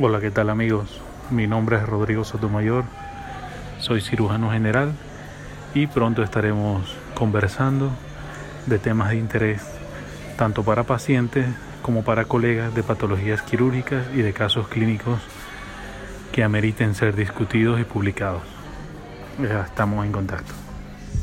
Hola, ¿qué tal amigos? Mi nombre es Rodrigo Sotomayor, soy cirujano general y pronto estaremos conversando de temas de interés tanto para pacientes como para colegas de patologías quirúrgicas y de casos clínicos que ameriten ser discutidos y publicados. Ya estamos en contacto.